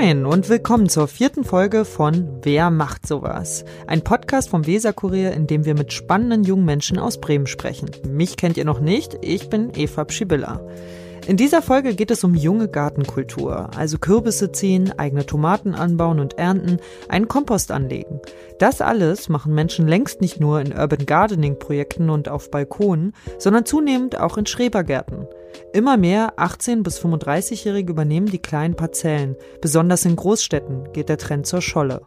Moin und willkommen zur vierten Folge von Wer macht sowas? Ein Podcast vom Weserkurier, in dem wir mit spannenden jungen Menschen aus Bremen sprechen. Mich kennt ihr noch nicht, ich bin Eva Pschibilla. In dieser Folge geht es um junge Gartenkultur, also Kürbisse ziehen, eigene Tomaten anbauen und ernten, einen Kompost anlegen. Das alles machen Menschen längst nicht nur in Urban Gardening Projekten und auf Balkonen, sondern zunehmend auch in Schrebergärten. Immer mehr 18- bis 35-Jährige übernehmen die kleinen Parzellen. Besonders in Großstädten geht der Trend zur Scholle.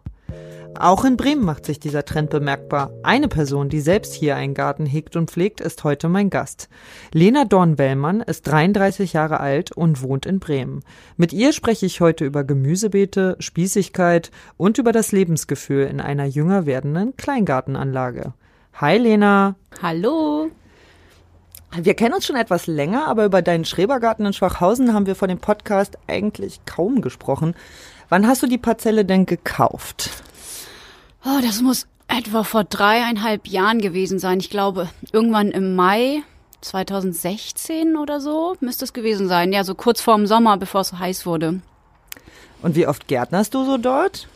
Auch in Bremen macht sich dieser Trend bemerkbar. Eine Person, die selbst hier einen Garten hegt und pflegt, ist heute mein Gast. Lena Dornbellmann ist 33 Jahre alt und wohnt in Bremen. Mit ihr spreche ich heute über Gemüsebeete, Spießigkeit und über das Lebensgefühl in einer jünger werdenden Kleingartenanlage. Hi Lena. Hallo. Wir kennen uns schon etwas länger, aber über deinen Schrebergarten in Schwachhausen haben wir vor dem Podcast eigentlich kaum gesprochen. Wann hast du die Parzelle denn gekauft? Oh, das muss etwa vor dreieinhalb Jahren gewesen sein. Ich glaube, irgendwann im Mai 2016 oder so müsste es gewesen sein. Ja, so kurz vorm Sommer, bevor es so heiß wurde. Und wie oft gärtnerst du so dort?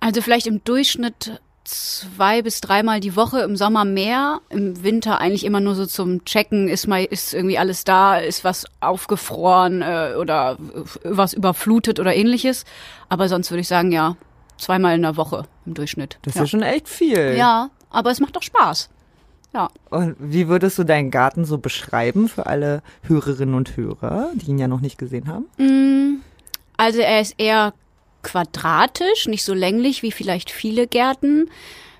Also vielleicht im Durchschnitt zwei bis dreimal die Woche, im Sommer mehr, im Winter eigentlich immer nur so zum Checken, ist mal ist irgendwie alles da, ist was aufgefroren äh, oder was überflutet oder ähnliches. Aber sonst würde ich sagen, ja, zweimal in der Woche im Durchschnitt. Das ja. ist ja schon echt viel. Ja, aber es macht doch Spaß. Ja. Und wie würdest du deinen Garten so beschreiben für alle Hörerinnen und Hörer, die ihn ja noch nicht gesehen haben? Mm, also er ist eher quadratisch, nicht so länglich wie vielleicht viele Gärten.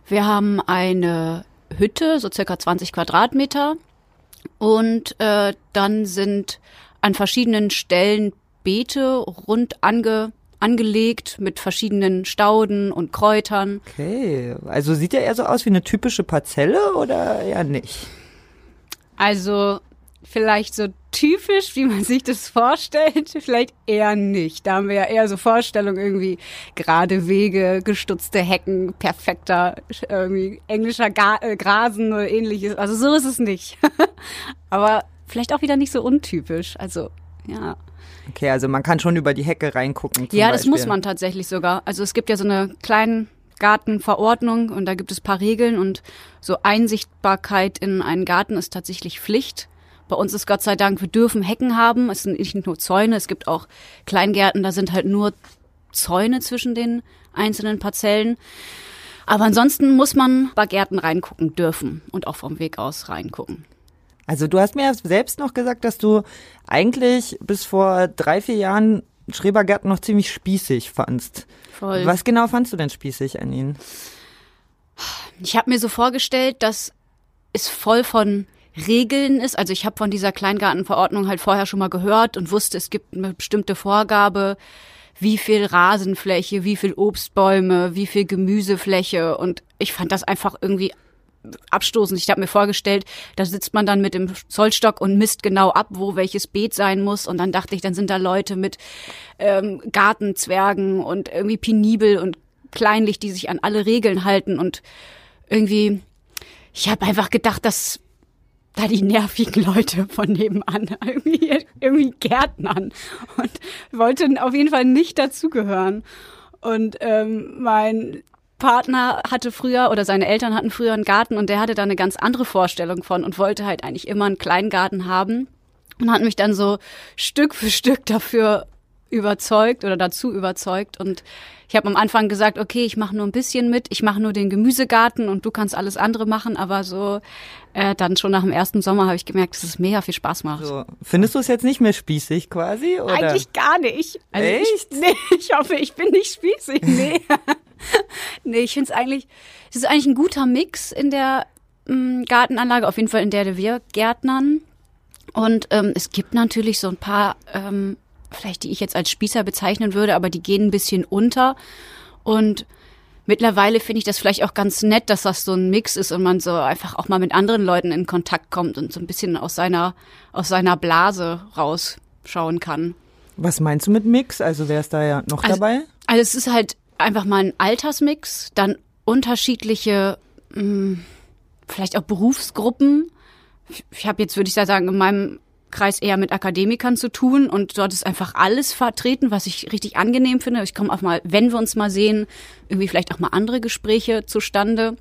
Wir haben eine Hütte, so circa 20 Quadratmeter. Und äh, dann sind an verschiedenen Stellen Beete rund ange, angelegt mit verschiedenen Stauden und Kräutern. Okay, also sieht er eher so aus wie eine typische Parzelle oder eher nicht? Also vielleicht so typisch, wie man sich das vorstellt, vielleicht eher nicht. Da haben wir ja eher so Vorstellungen irgendwie gerade Wege, gestutzte Hecken, perfekter irgendwie englischer Ga äh, Grasen oder ähnliches. Also so ist es nicht. Aber vielleicht auch wieder nicht so untypisch. Also ja. Okay, also man kann schon über die Hecke reingucken. ja, das muss man tatsächlich sogar. Also es gibt ja so eine kleinen Gartenverordnung und da gibt es paar Regeln und so Einsichtbarkeit in einen Garten ist tatsächlich Pflicht. Bei uns ist Gott sei Dank, wir dürfen Hecken haben. Es sind nicht nur Zäune, es gibt auch Kleingärten, da sind halt nur Zäune zwischen den einzelnen Parzellen. Aber ansonsten muss man bei Gärten reingucken dürfen und auch vom Weg aus reingucken. Also du hast mir selbst noch gesagt, dass du eigentlich bis vor drei, vier Jahren Schrebergärten noch ziemlich spießig fandst. Voll. Was genau fandst du denn spießig an ihnen? Ich habe mir so vorgestellt, dass es voll von Regeln ist. Also ich habe von dieser Kleingartenverordnung halt vorher schon mal gehört und wusste, es gibt eine bestimmte Vorgabe, wie viel Rasenfläche, wie viel Obstbäume, wie viel Gemüsefläche. Und ich fand das einfach irgendwie abstoßend. Ich habe mir vorgestellt, da sitzt man dann mit dem Zollstock und misst genau ab, wo welches Beet sein muss. Und dann dachte ich, dann sind da Leute mit ähm, Gartenzwergen und irgendwie penibel und kleinlich, die sich an alle Regeln halten. Und irgendwie, ich habe einfach gedacht, dass da die nervigen Leute von nebenan irgendwie, irgendwie Gärtnern und wollte auf jeden Fall nicht dazugehören. Und ähm, mein Partner hatte früher oder seine Eltern hatten früher einen Garten und der hatte da eine ganz andere Vorstellung von und wollte halt eigentlich immer einen Kleingarten haben und hat mich dann so Stück für Stück dafür überzeugt oder dazu überzeugt und ich habe am Anfang gesagt, okay, ich mache nur ein bisschen mit, ich mache nur den Gemüsegarten und du kannst alles andere machen, aber so äh, dann schon nach dem ersten Sommer habe ich gemerkt, dass es mega viel Spaß macht. So. Findest du es jetzt nicht mehr spießig quasi? Oder? Eigentlich gar nicht. Also Echt? Ich, nee, ich hoffe, ich bin nicht spießig. Nee. nee, ich finde es eigentlich, es ist eigentlich ein guter Mix in der ähm, Gartenanlage, auf jeden Fall in der wir Gärtnern. Und ähm, es gibt natürlich so ein paar, ähm, vielleicht die ich jetzt als Spießer bezeichnen würde, aber die gehen ein bisschen unter. Und mittlerweile finde ich das vielleicht auch ganz nett, dass das so ein Mix ist und man so einfach auch mal mit anderen Leuten in Kontakt kommt und so ein bisschen aus seiner, aus seiner Blase rausschauen kann. Was meinst du mit Mix? Also wer ist da ja noch also, dabei? Also es ist halt einfach mal ein Altersmix, dann unterschiedliche, mh, hm, vielleicht auch Berufsgruppen. Ich habe jetzt, würde ich sagen, in meinem Kreis eher mit Akademikern zu tun und dort ist einfach alles vertreten, was ich richtig angenehm finde. Ich komme auch mal, wenn wir uns mal sehen, irgendwie vielleicht auch mal andere Gespräche zustande.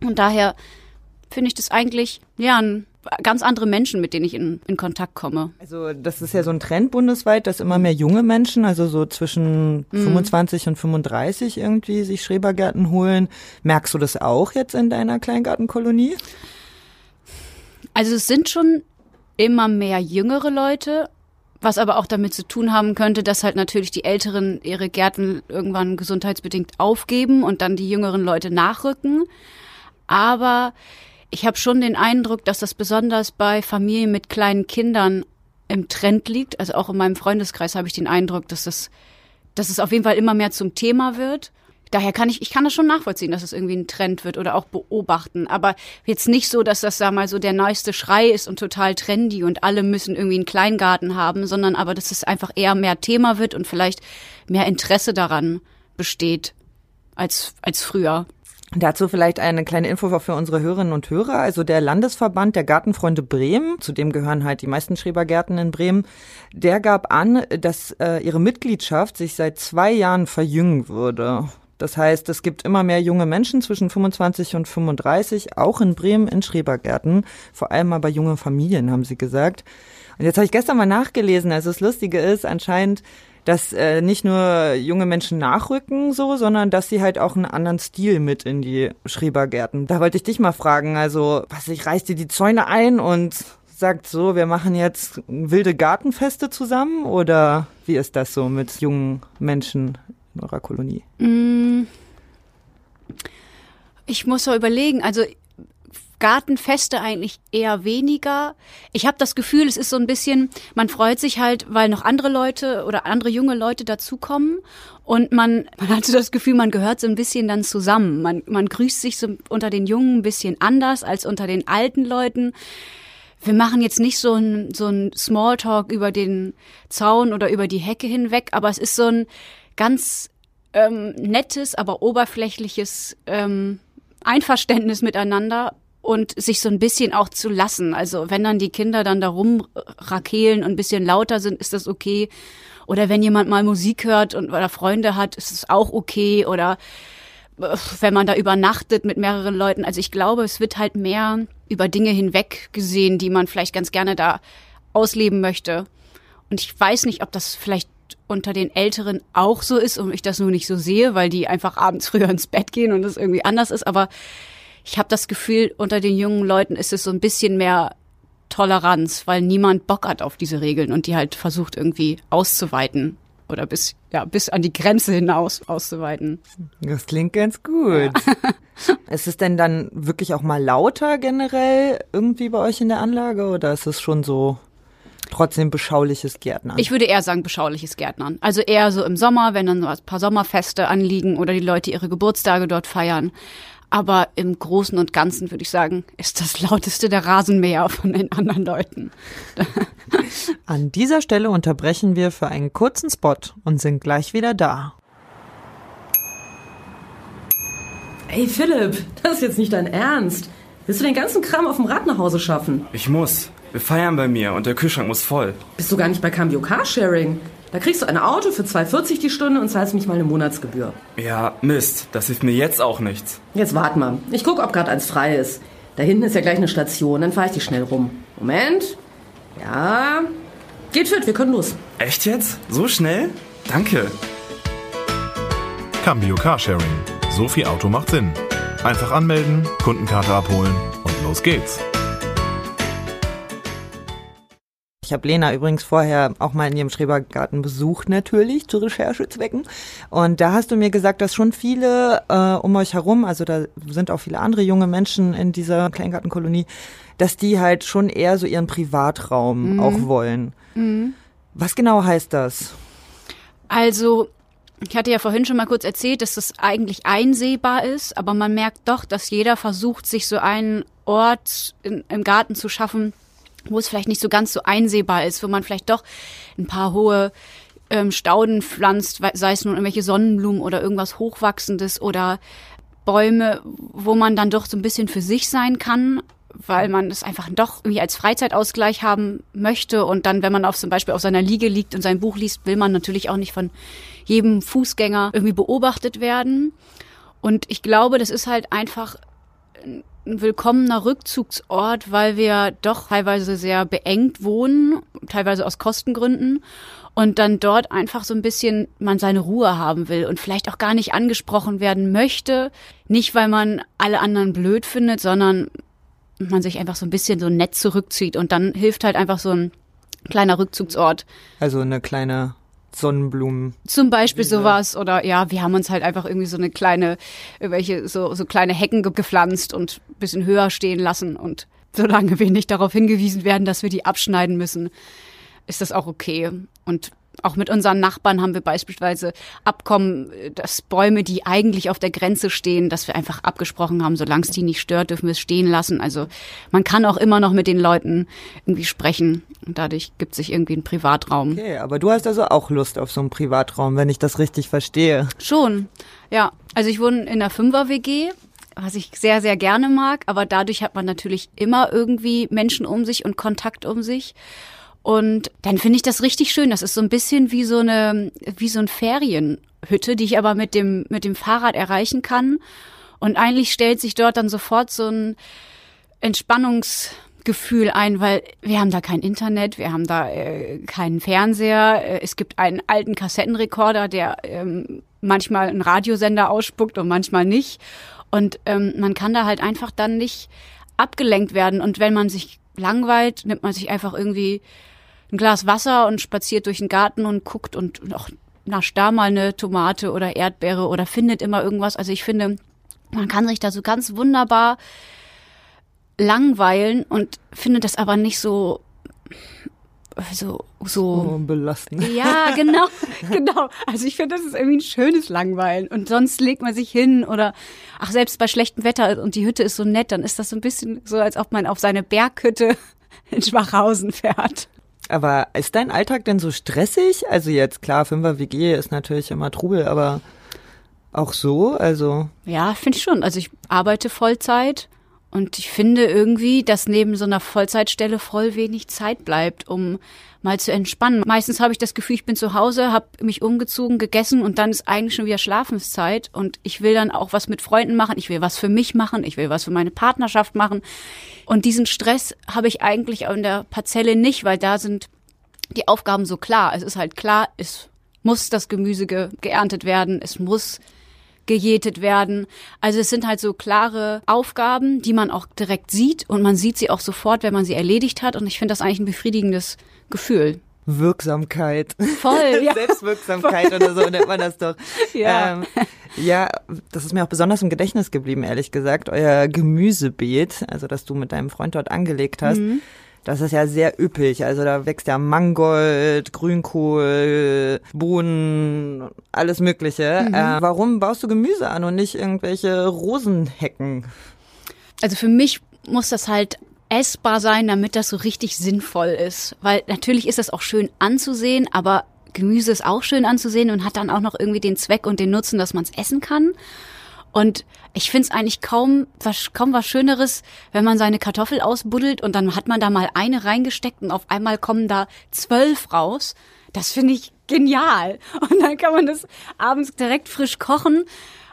Und daher finde ich das eigentlich, ja, ein ganz andere Menschen, mit denen ich in, in Kontakt komme. Also das ist ja so ein Trend bundesweit, dass immer mehr junge Menschen, also so zwischen mhm. 25 und 35 irgendwie sich Schrebergärten holen. Merkst du das auch jetzt in deiner Kleingartenkolonie? Also es sind schon immer mehr jüngere Leute, was aber auch damit zu tun haben könnte, dass halt natürlich die Älteren ihre Gärten irgendwann gesundheitsbedingt aufgeben und dann die jüngeren Leute nachrücken. Aber ich habe schon den Eindruck, dass das besonders bei Familien mit kleinen Kindern im Trend liegt. Also auch in meinem Freundeskreis habe ich den Eindruck, dass das, dass es auf jeden Fall immer mehr zum Thema wird. Daher kann ich, ich kann das schon nachvollziehen, dass es irgendwie ein Trend wird oder auch beobachten. Aber jetzt nicht so, dass das da mal so der neueste Schrei ist und total trendy und alle müssen irgendwie einen Kleingarten haben, sondern aber, dass es einfach eher mehr Thema wird und vielleicht mehr Interesse daran besteht als, als früher. Dazu vielleicht eine kleine Info für unsere Hörerinnen und Hörer. Also der Landesverband der Gartenfreunde Bremen, zu dem gehören halt die meisten Schrebergärten in Bremen, der gab an, dass äh, ihre Mitgliedschaft sich seit zwei Jahren verjüngen würde. Das heißt, es gibt immer mehr junge Menschen zwischen 25 und 35, auch in Bremen in Schrebergärten, vor allem aber junge Familien, haben sie gesagt. Und jetzt habe ich gestern mal nachgelesen, also das Lustige ist, anscheinend dass äh, nicht nur junge Menschen nachrücken so, sondern dass sie halt auch einen anderen Stil mit in die Schrebergärten. Da wollte ich dich mal fragen, also was ich reißt dir die Zäune ein und sagt so, wir machen jetzt wilde Gartenfeste zusammen oder wie ist das so mit jungen Menschen in eurer Kolonie? Mm. Ich muss so überlegen, also Gartenfeste eigentlich eher weniger. Ich habe das Gefühl, es ist so ein bisschen, man freut sich halt, weil noch andere Leute oder andere junge Leute dazukommen und man, man hat so das Gefühl, man gehört so ein bisschen dann zusammen. Man, man grüßt sich so unter den Jungen ein bisschen anders als unter den alten Leuten. Wir machen jetzt nicht so ein, so ein Smalltalk über den Zaun oder über die Hecke hinweg, aber es ist so ein ganz ähm, nettes, aber oberflächliches ähm, Einverständnis miteinander und sich so ein bisschen auch zu lassen. Also wenn dann die Kinder dann da rumrakehlen und ein bisschen lauter sind, ist das okay. Oder wenn jemand mal Musik hört und oder Freunde hat, ist es auch okay. Oder äh, wenn man da übernachtet mit mehreren Leuten. Also ich glaube, es wird halt mehr über Dinge hinweg gesehen, die man vielleicht ganz gerne da ausleben möchte. Und ich weiß nicht, ob das vielleicht unter den Älteren auch so ist und ich das nur nicht so sehe, weil die einfach abends früher ins Bett gehen und es irgendwie anders ist. Aber ich habe das Gefühl, unter den jungen Leuten ist es so ein bisschen mehr Toleranz, weil niemand Bock hat auf diese Regeln und die halt versucht irgendwie auszuweiten oder bis ja bis an die Grenze hinaus auszuweiten. Das klingt ganz gut. Ja. ist es denn dann wirklich auch mal lauter generell irgendwie bei euch in der Anlage oder ist es schon so trotzdem beschauliches Gärtnern? Ich würde eher sagen beschauliches Gärtnern. Also eher so im Sommer, wenn dann so ein paar Sommerfeste anliegen oder die Leute ihre Geburtstage dort feiern. Aber im Großen und Ganzen würde ich sagen, ist das lauteste der Rasenmäher von den anderen Leuten. An dieser Stelle unterbrechen wir für einen kurzen Spot und sind gleich wieder da. Ey Philipp, das ist jetzt nicht dein Ernst. Willst du den ganzen Kram auf dem Rad nach Hause schaffen? Ich muss. Wir feiern bei mir und der Kühlschrank muss voll. Bist du gar nicht bei Cambio Carsharing? Da kriegst du ein Auto für 2,40 die Stunde und zahlst mich mal eine Monatsgebühr. Ja, Mist. Das hilft mir jetzt auch nichts. Jetzt wart mal. Ich guck, ob gerade eins frei ist. Da hinten ist ja gleich eine Station, dann fahre ich dich schnell rum. Moment. Ja. Geht fit, wir können los. Echt jetzt? So schnell? Danke. Cambio Carsharing. So viel Auto macht Sinn. Einfach anmelden, Kundenkarte abholen und los geht's. Ich habe Lena übrigens vorher auch mal in ihrem Schrebergarten besucht, natürlich, zu Recherchezwecken. Und da hast du mir gesagt, dass schon viele äh, um euch herum, also da sind auch viele andere junge Menschen in dieser Kleingartenkolonie, dass die halt schon eher so ihren Privatraum mhm. auch wollen. Mhm. Was genau heißt das? Also ich hatte ja vorhin schon mal kurz erzählt, dass das eigentlich einsehbar ist, aber man merkt doch, dass jeder versucht, sich so einen Ort in, im Garten zu schaffen, wo es vielleicht nicht so ganz so einsehbar ist, wo man vielleicht doch ein paar hohe ähm, Stauden pflanzt, sei es nun irgendwelche Sonnenblumen oder irgendwas Hochwachsendes oder Bäume, wo man dann doch so ein bisschen für sich sein kann, weil man es einfach doch irgendwie als Freizeitausgleich haben möchte. Und dann, wenn man auf zum Beispiel auf seiner Liege liegt und sein Buch liest, will man natürlich auch nicht von jedem Fußgänger irgendwie beobachtet werden. Und ich glaube, das ist halt einfach ein willkommener Rückzugsort, weil wir doch teilweise sehr beengt wohnen, teilweise aus Kostengründen und dann dort einfach so ein bisschen man seine Ruhe haben will und vielleicht auch gar nicht angesprochen werden möchte, nicht weil man alle anderen blöd findet, sondern man sich einfach so ein bisschen so nett zurückzieht und dann hilft halt einfach so ein kleiner Rückzugsort. Also eine kleine Sonnenblumen. Zum Beispiel Wiese. sowas oder ja, wir haben uns halt einfach irgendwie so eine kleine, irgendwelche so, so kleine Hecken gepflanzt und bisschen höher stehen lassen und solange wir nicht darauf hingewiesen werden, dass wir die abschneiden müssen, ist das auch okay. Und auch mit unseren Nachbarn haben wir beispielsweise Abkommen, dass Bäume, die eigentlich auf der Grenze stehen, dass wir einfach abgesprochen haben, solange es die nicht stört, dürfen wir es stehen lassen. Also man kann auch immer noch mit den Leuten irgendwie sprechen und dadurch gibt sich irgendwie ein Privatraum. Okay, aber du hast also auch Lust auf so einen Privatraum, wenn ich das richtig verstehe. Schon, ja. Also ich wohne in einer Fünfer-WG was ich sehr, sehr gerne mag, aber dadurch hat man natürlich immer irgendwie Menschen um sich und Kontakt um sich. Und dann finde ich das richtig schön. Das ist so ein bisschen wie so eine, wie so ein Ferienhütte, die ich aber mit dem, mit dem Fahrrad erreichen kann. Und eigentlich stellt sich dort dann sofort so ein Entspannungsgefühl ein, weil wir haben da kein Internet, wir haben da äh, keinen Fernseher. Äh, es gibt einen alten Kassettenrekorder, der ähm, manchmal einen Radiosender ausspuckt und manchmal nicht. Und ähm, man kann da halt einfach dann nicht abgelenkt werden. Und wenn man sich langweilt, nimmt man sich einfach irgendwie ein Glas Wasser und spaziert durch den Garten und guckt und auch nascht da mal eine Tomate oder Erdbeere oder findet immer irgendwas. Also ich finde, man kann sich da so ganz wunderbar langweilen und findet das aber nicht so so so oh, belastend. Ja, genau, genau. Also ich finde, das ist irgendwie ein schönes Langweilen und sonst legt man sich hin oder ach selbst bei schlechtem Wetter und die Hütte ist so nett, dann ist das so ein bisschen so, als ob man auf seine Berghütte in Schwachhausen fährt. Aber ist dein Alltag denn so stressig? Also jetzt klar, Fünfer WG ist natürlich immer Trubel, aber auch so, also. Ja, finde ich schon. Also ich arbeite Vollzeit und ich finde irgendwie, dass neben so einer Vollzeitstelle voll wenig Zeit bleibt, um mal zu entspannen. Meistens habe ich das Gefühl, ich bin zu Hause, habe mich umgezogen, gegessen und dann ist eigentlich schon wieder Schlafenszeit und ich will dann auch was mit Freunden machen, ich will was für mich machen, ich will was für meine Partnerschaft machen. Und diesen Stress habe ich eigentlich auch in der Parzelle nicht, weil da sind die Aufgaben so klar. Es ist halt klar, es muss das Gemüse ge geerntet werden, es muss gejätet werden. Also es sind halt so klare Aufgaben, die man auch direkt sieht und man sieht sie auch sofort, wenn man sie erledigt hat. Und ich finde das eigentlich ein befriedigendes Gefühl. Wirksamkeit. Voll, ja. Selbstwirksamkeit oder so nennt man das doch. Ja. Ähm, ja, das ist mir auch besonders im Gedächtnis geblieben, ehrlich gesagt. Euer Gemüsebeet, also das du mit deinem Freund dort angelegt hast. Mhm. Das ist ja sehr üppig. Also da wächst ja Mangold, Grünkohl, Bohnen, alles Mögliche. Mhm. Äh, warum baust du Gemüse an und nicht irgendwelche Rosenhecken? Also für mich muss das halt essbar sein, damit das so richtig sinnvoll ist. Weil natürlich ist das auch schön anzusehen, aber Gemüse ist auch schön anzusehen und hat dann auch noch irgendwie den Zweck und den Nutzen, dass man es essen kann. Und ich finde es eigentlich kaum was, kaum was Schöneres, wenn man seine Kartoffel ausbuddelt und dann hat man da mal eine reingesteckt und auf einmal kommen da zwölf raus. Das finde ich genial. Und dann kann man das abends direkt frisch kochen.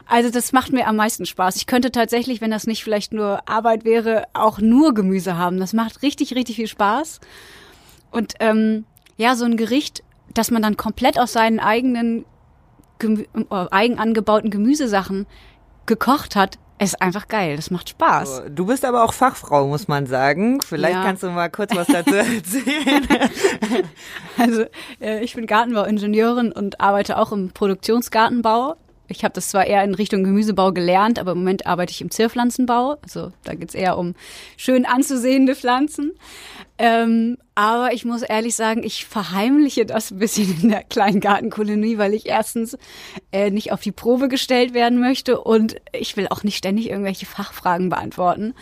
Also das macht mir am meisten Spaß. Ich könnte tatsächlich, wenn das nicht vielleicht nur Arbeit wäre, auch nur Gemüse haben. Das macht richtig, richtig viel Spaß. Und ähm, ja, so ein Gericht, das man dann komplett aus seinen eigenen Gemü äh, eigen angebauten Gemüsesachen gekocht hat, ist einfach geil. Das macht Spaß. Du bist aber auch Fachfrau, muss man sagen. Vielleicht ja. kannst du mal kurz was dazu erzählen. also äh, ich bin Gartenbauingenieurin und arbeite auch im Produktionsgartenbau. Ich habe das zwar eher in Richtung Gemüsebau gelernt, aber im Moment arbeite ich im Zierpflanzenbau. Also da geht's eher um schön anzusehende Pflanzen. Ähm, aber ich muss ehrlich sagen, ich verheimliche das ein bisschen in der kleinen Gartenkolonie, weil ich erstens äh, nicht auf die Probe gestellt werden möchte und ich will auch nicht ständig irgendwelche Fachfragen beantworten.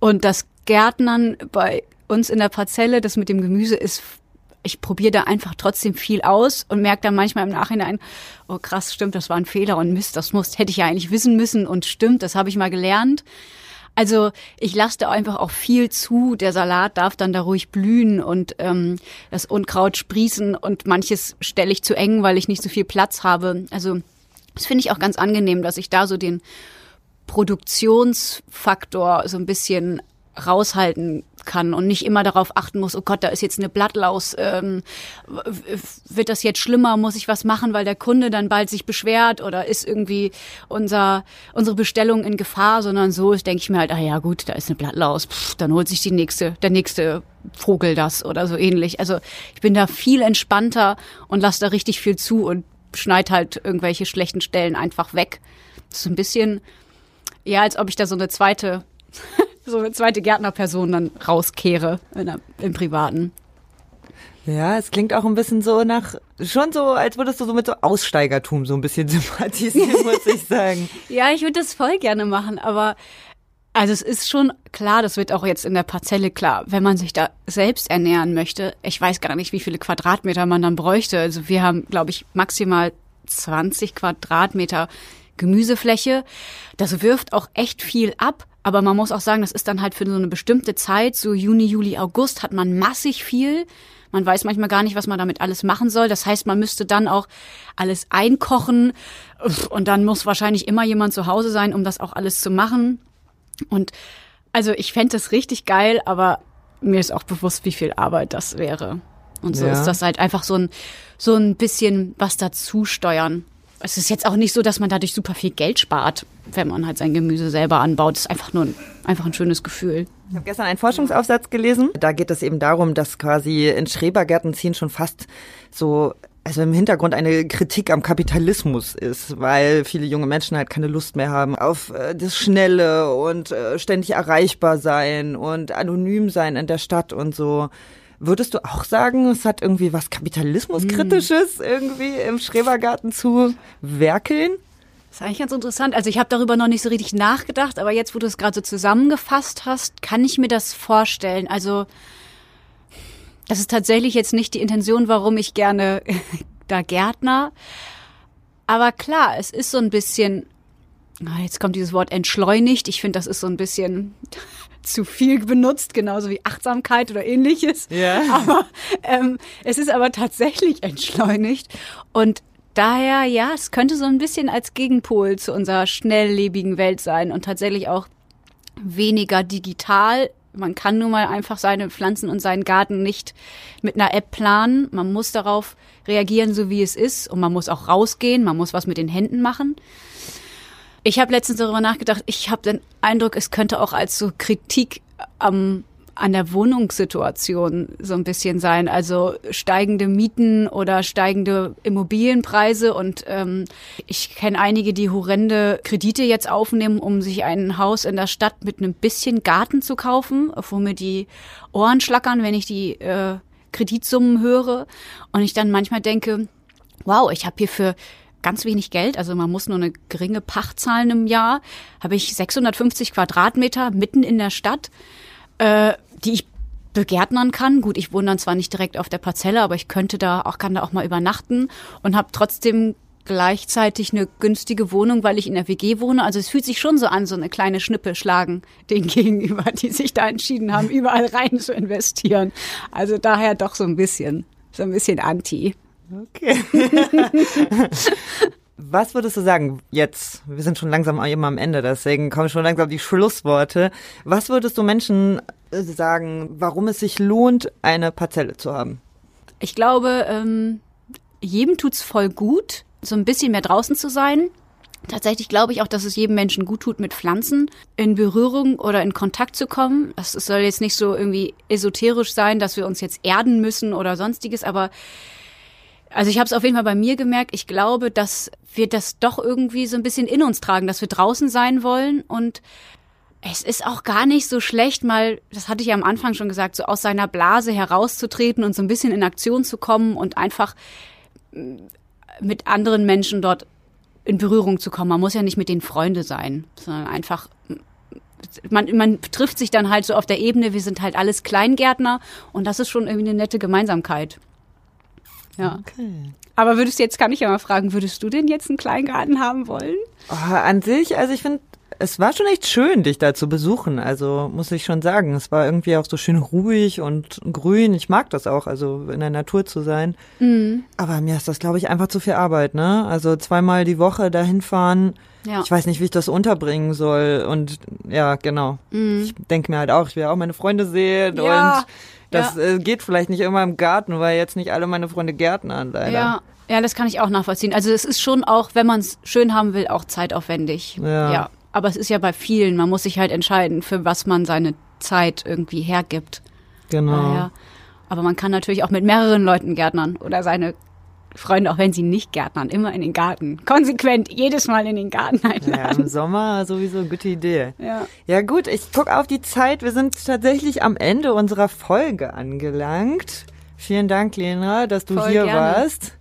Und das Gärtnern bei uns in der Parzelle, das mit dem Gemüse ist ich probiere da einfach trotzdem viel aus und merke dann manchmal im Nachhinein, oh krass, stimmt, das war ein Fehler und Mist, das muss, hätte ich ja eigentlich wissen müssen und stimmt, das habe ich mal gelernt. Also ich lasse da einfach auch viel zu. Der Salat darf dann da ruhig blühen und ähm, das Unkraut sprießen und manches stelle ich zu eng, weil ich nicht so viel Platz habe. Also das finde ich auch ganz angenehm, dass ich da so den Produktionsfaktor so ein bisschen raushalten kann und nicht immer darauf achten muss, oh Gott, da ist jetzt eine Blattlaus, ähm, wird das jetzt schlimmer, muss ich was machen, weil der Kunde dann bald sich beschwert oder ist irgendwie unser, unsere Bestellung in Gefahr, sondern so denke ich mir halt, ah ja gut, da ist eine Blattlaus, pff, dann holt sich die nächste, der nächste Vogel das oder so ähnlich. Also ich bin da viel entspannter und lasse da richtig viel zu und schneid halt irgendwelche schlechten Stellen einfach weg. Das ist ein bisschen, ja, als ob ich da so eine zweite so eine zweite Gärtnerperson dann rauskehre in der, im Privaten. Ja, es klingt auch ein bisschen so nach, schon so, als würdest du so mit so Aussteigertum so ein bisschen sympathisieren, muss ich sagen. ja, ich würde das voll gerne machen, aber also es ist schon klar, das wird auch jetzt in der Parzelle klar, wenn man sich da selbst ernähren möchte. Ich weiß gar nicht, wie viele Quadratmeter man dann bräuchte. Also wir haben, glaube ich, maximal 20 Quadratmeter Gemüsefläche. Das wirft auch echt viel ab. Aber man muss auch sagen, das ist dann halt für so eine bestimmte Zeit, so Juni, Juli, August, hat man massig viel. Man weiß manchmal gar nicht, was man damit alles machen soll. Das heißt, man müsste dann auch alles einkochen und dann muss wahrscheinlich immer jemand zu Hause sein, um das auch alles zu machen. Und also ich fände das richtig geil, aber mir ist auch bewusst, wie viel Arbeit das wäre. Und so ja. ist das halt einfach so ein, so ein bisschen was dazu steuern es ist jetzt auch nicht so, dass man dadurch super viel Geld spart, wenn man halt sein Gemüse selber anbaut. Es ist einfach nur ein, einfach ein schönes Gefühl. Ich habe gestern einen Forschungsaufsatz gelesen. Da geht es eben darum, dass quasi in Schrebergärten ziehen schon fast so also im Hintergrund eine Kritik am Kapitalismus ist, weil viele junge Menschen halt keine Lust mehr haben auf äh, das Schnelle und äh, ständig erreichbar sein und anonym sein in der Stadt und so. Würdest du auch sagen, es hat irgendwie was Kapitalismuskritisches hm. irgendwie im Schrebergarten zu werkeln? Das ist eigentlich ganz interessant. Also ich habe darüber noch nicht so richtig nachgedacht, aber jetzt, wo du es gerade so zusammengefasst hast, kann ich mir das vorstellen. Also das ist tatsächlich jetzt nicht die Intention, warum ich gerne da Gärtner. Aber klar, es ist so ein bisschen, ah, jetzt kommt dieses Wort entschleunigt. Ich finde, das ist so ein bisschen zu viel benutzt, genauso wie Achtsamkeit oder ähnliches. Ja. Aber ähm, es ist aber tatsächlich entschleunigt und daher, ja, es könnte so ein bisschen als Gegenpol zu unserer schnelllebigen Welt sein und tatsächlich auch weniger digital. Man kann nun mal einfach seine Pflanzen und seinen Garten nicht mit einer App planen. Man muss darauf reagieren, so wie es ist. Und man muss auch rausgehen. Man muss was mit den Händen machen. Ich habe letztens darüber nachgedacht, ich habe den Eindruck, es könnte auch als so Kritik am an der Wohnungssituation so ein bisschen sein. Also steigende Mieten oder steigende Immobilienpreise. Und ähm, ich kenne einige, die horrende Kredite jetzt aufnehmen, um sich ein Haus in der Stadt mit einem bisschen Garten zu kaufen, wo mir die Ohren schlackern, wenn ich die äh, Kreditsummen höre. Und ich dann manchmal denke, wow, ich habe hier für ganz wenig Geld, also man muss nur eine geringe Pacht zahlen im Jahr, habe ich 650 Quadratmeter mitten in der Stadt, äh, die ich begärtnern kann. Gut, ich wohne dann zwar nicht direkt auf der Parzelle, aber ich könnte da auch, kann da auch mal übernachten und habe trotzdem gleichzeitig eine günstige Wohnung, weil ich in der WG wohne. Also es fühlt sich schon so an, so eine kleine Schnippe schlagen den gegenüber, die sich da entschieden haben, überall rein zu investieren. Also daher doch so ein bisschen, so ein bisschen anti. Okay. Was würdest du sagen jetzt? Wir sind schon langsam immer am Ende, deswegen kommen schon langsam die Schlussworte. Was würdest du Menschen äh, sagen, warum es sich lohnt, eine Parzelle zu haben? Ich glaube, ähm, jedem tut's voll gut, so ein bisschen mehr draußen zu sein. Tatsächlich glaube ich auch, dass es jedem Menschen gut tut, mit Pflanzen in Berührung oder in Kontakt zu kommen. Es soll jetzt nicht so irgendwie esoterisch sein, dass wir uns jetzt erden müssen oder sonstiges, aber also ich habe es auf jeden Fall bei mir gemerkt. Ich glaube, dass wir das doch irgendwie so ein bisschen in uns tragen, dass wir draußen sein wollen und es ist auch gar nicht so schlecht, mal, das hatte ich ja am Anfang schon gesagt, so aus seiner Blase herauszutreten und so ein bisschen in Aktion zu kommen und einfach mm, mit anderen Menschen dort in Berührung zu kommen. Man muss ja nicht mit den Freunde sein, sondern einfach mm, man, man trifft sich dann halt so auf der Ebene, wir sind halt alles Kleingärtner und das ist schon irgendwie eine nette Gemeinsamkeit. Ja. Okay. Aber würdest du jetzt, kann ich ja mal fragen, würdest du denn jetzt einen Kleingarten haben wollen? Oh, an sich, also ich finde, es war schon echt schön, dich da zu besuchen. Also muss ich schon sagen, es war irgendwie auch so schön ruhig und grün. Ich mag das auch, also in der Natur zu sein. Mhm. Aber mir ist das, glaube ich, einfach zu viel Arbeit. Ne? Also zweimal die Woche dahin fahren. Ja. Ich weiß nicht, wie ich das unterbringen soll. Und ja, genau. Mhm. Ich denke mir halt auch, ich will auch meine Freunde sehen ja. und das ja. Äh, geht vielleicht nicht immer im Garten, weil jetzt nicht alle meine Freunde Gärtnern leider. Ja. Ja, das kann ich auch nachvollziehen. Also es ist schon auch, wenn man es schön haben will, auch zeitaufwendig. Ja. ja. Aber es ist ja bei vielen, man muss sich halt entscheiden, für was man seine Zeit irgendwie hergibt. Genau. Daher. Aber man kann natürlich auch mit mehreren Leuten gärtnern oder seine Freunde, auch wenn sie nicht gärtnern, immer in den Garten. Konsequent, jedes Mal in den Garten einladen. Ja, im Sommer sowieso eine gute Idee. Ja. Ja gut, ich gucke auf die Zeit. Wir sind tatsächlich am Ende unserer Folge angelangt. Vielen Dank, Lena, dass du Voll hier gerne. warst.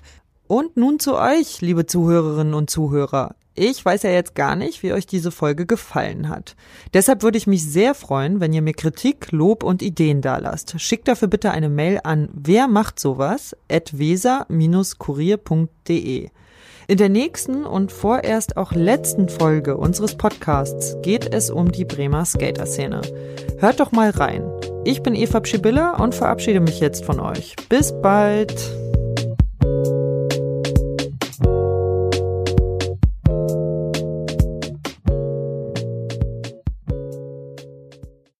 Und nun zu euch, liebe Zuhörerinnen und Zuhörer. Ich weiß ja jetzt gar nicht, wie euch diese Folge gefallen hat. Deshalb würde ich mich sehr freuen, wenn ihr mir Kritik, Lob und Ideen dalasst. Schickt dafür bitte eine Mail an wer macht sowas at weser-kurier.de. In der nächsten und vorerst auch letzten Folge unseres Podcasts geht es um die Bremer Skater-Szene. Hört doch mal rein. Ich bin Eva Pschibilla und verabschiede mich jetzt von euch. Bis bald!